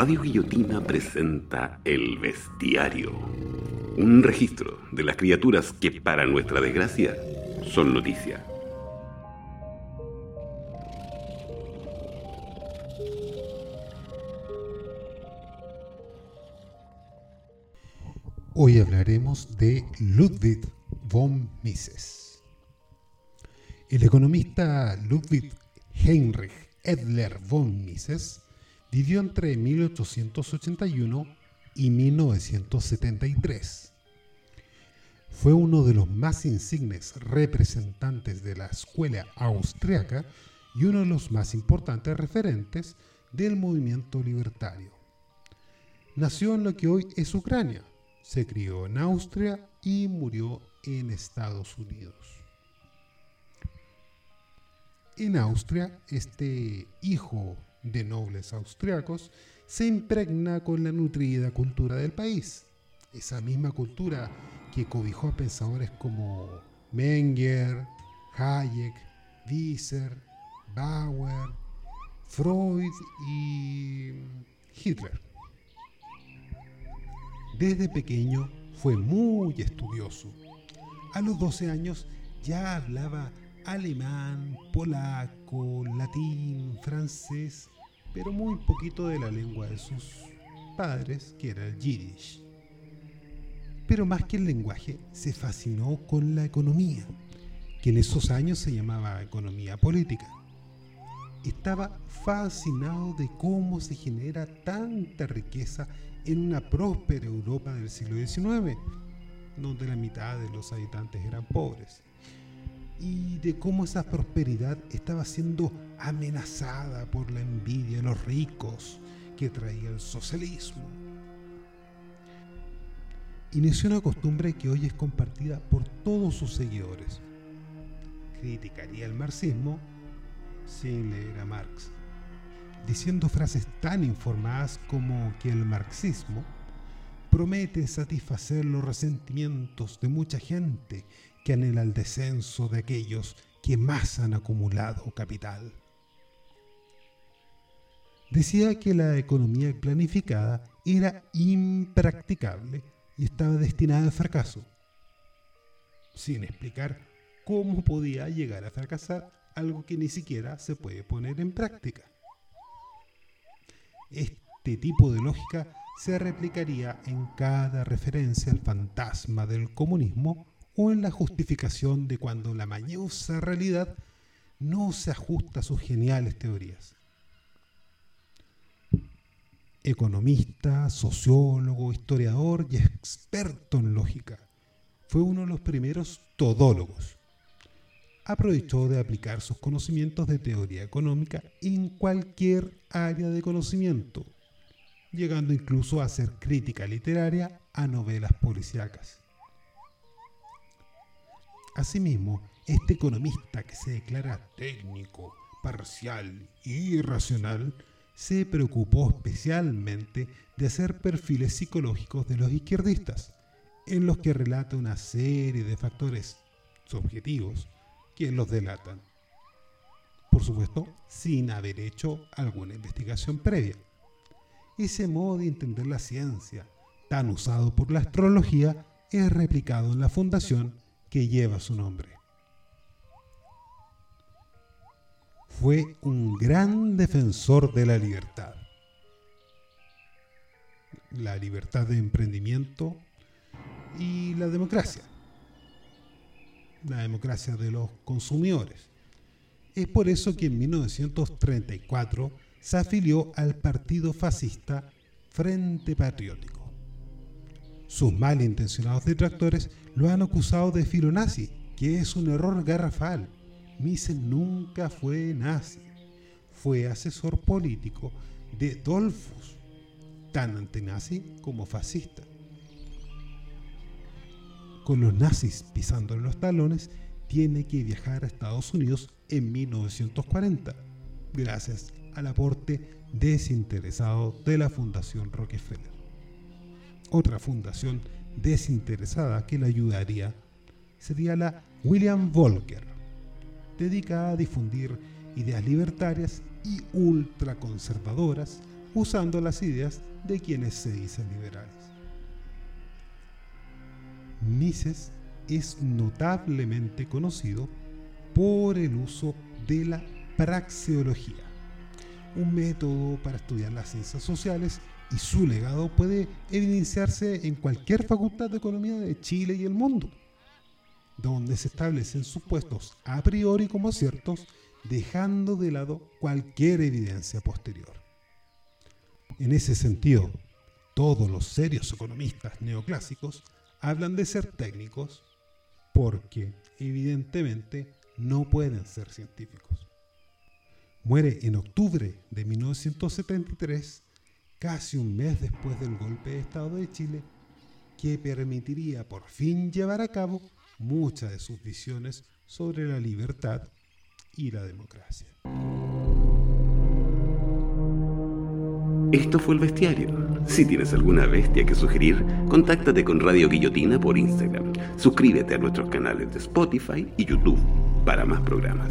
Radio Guillotina presenta El Bestiario, un registro de las criaturas que para nuestra desgracia son noticia. Hoy hablaremos de Ludwig von Mises. El economista Ludwig Heinrich Edler von Mises vivió entre 1881 y 1973. Fue uno de los más insignes representantes de la escuela austriaca y uno de los más importantes referentes del movimiento libertario. Nació en lo que hoy es Ucrania, se crió en Austria y murió en Estados Unidos. En Austria, este hijo de nobles austriacos se impregna con la nutrida cultura del país. Esa misma cultura que cobijó a pensadores como Menger, Hayek, Wieser, Bauer, Freud y Hitler. Desde pequeño fue muy estudioso. A los 12 años ya hablaba alemán, polaco, latín, francés, pero muy poquito de la lengua de sus padres, que era el yiddish. Pero más que el lenguaje, se fascinó con la economía, que en esos años se llamaba economía política. Estaba fascinado de cómo se genera tanta riqueza en una próspera Europa del siglo XIX, donde la mitad de los habitantes eran pobres y de cómo esa prosperidad estaba siendo amenazada por la envidia de los ricos que traía el socialismo. Inició una costumbre que hoy es compartida por todos sus seguidores. Criticaría el marxismo sin leer a Marx, diciendo frases tan informadas como que el marxismo promete satisfacer los resentimientos de mucha gente que anhela el descenso de aquellos que más han acumulado capital. Decía que la economía planificada era impracticable y estaba destinada al fracaso, sin explicar cómo podía llegar a fracasar algo que ni siquiera se puede poner en práctica. Este tipo de lógica se replicaría en cada referencia al fantasma del comunismo o en la justificación de cuando la mañosa realidad no se ajusta a sus geniales teorías. Economista, sociólogo, historiador y experto en lógica, fue uno de los primeros todólogos. Aprovechó de aplicar sus conocimientos de teoría económica en cualquier área de conocimiento, llegando incluso a hacer crítica literaria a novelas policíacas. Asimismo, este economista que se declara técnico, parcial y irracional, se preocupó especialmente de hacer perfiles psicológicos de los izquierdistas, en los que relata una serie de factores subjetivos que los delatan. Por supuesto, sin haber hecho alguna investigación previa. Ese modo de entender la ciencia, tan usado por la astrología, es replicado en la Fundación que lleva su nombre. Fue un gran defensor de la libertad. La libertad de emprendimiento y la democracia. La democracia de los consumidores. Es por eso que en 1934 se afilió al partido fascista Frente Patriótico. Sus malintencionados detractores lo han acusado de filonazi, que es un error garrafal. Mises nunca fue nazi. Fue asesor político de Dolfus, tan antinazi como fascista. Con los nazis pisando en los talones, tiene que viajar a Estados Unidos en 1940, gracias al aporte desinteresado de la Fundación Rockefeller otra fundación desinteresada que le ayudaría sería la William Volker, dedicada a difundir ideas libertarias y ultraconservadoras usando las ideas de quienes se dicen liberales. Mises es notablemente conocido por el uso de la praxeología, un método para estudiar las ciencias sociales y su legado puede evidenciarse en cualquier facultad de economía de Chile y el mundo, donde se establecen supuestos a priori como ciertos, dejando de lado cualquier evidencia posterior. En ese sentido, todos los serios economistas neoclásicos hablan de ser técnicos porque evidentemente no pueden ser científicos. Muere en octubre de 1973, casi un mes después del golpe de Estado de Chile, que permitiría por fin llevar a cabo muchas de sus visiones sobre la libertad y la democracia. Esto fue el bestiario. Si tienes alguna bestia que sugerir, contáctate con Radio Guillotina por Instagram. Suscríbete a nuestros canales de Spotify y YouTube para más programas.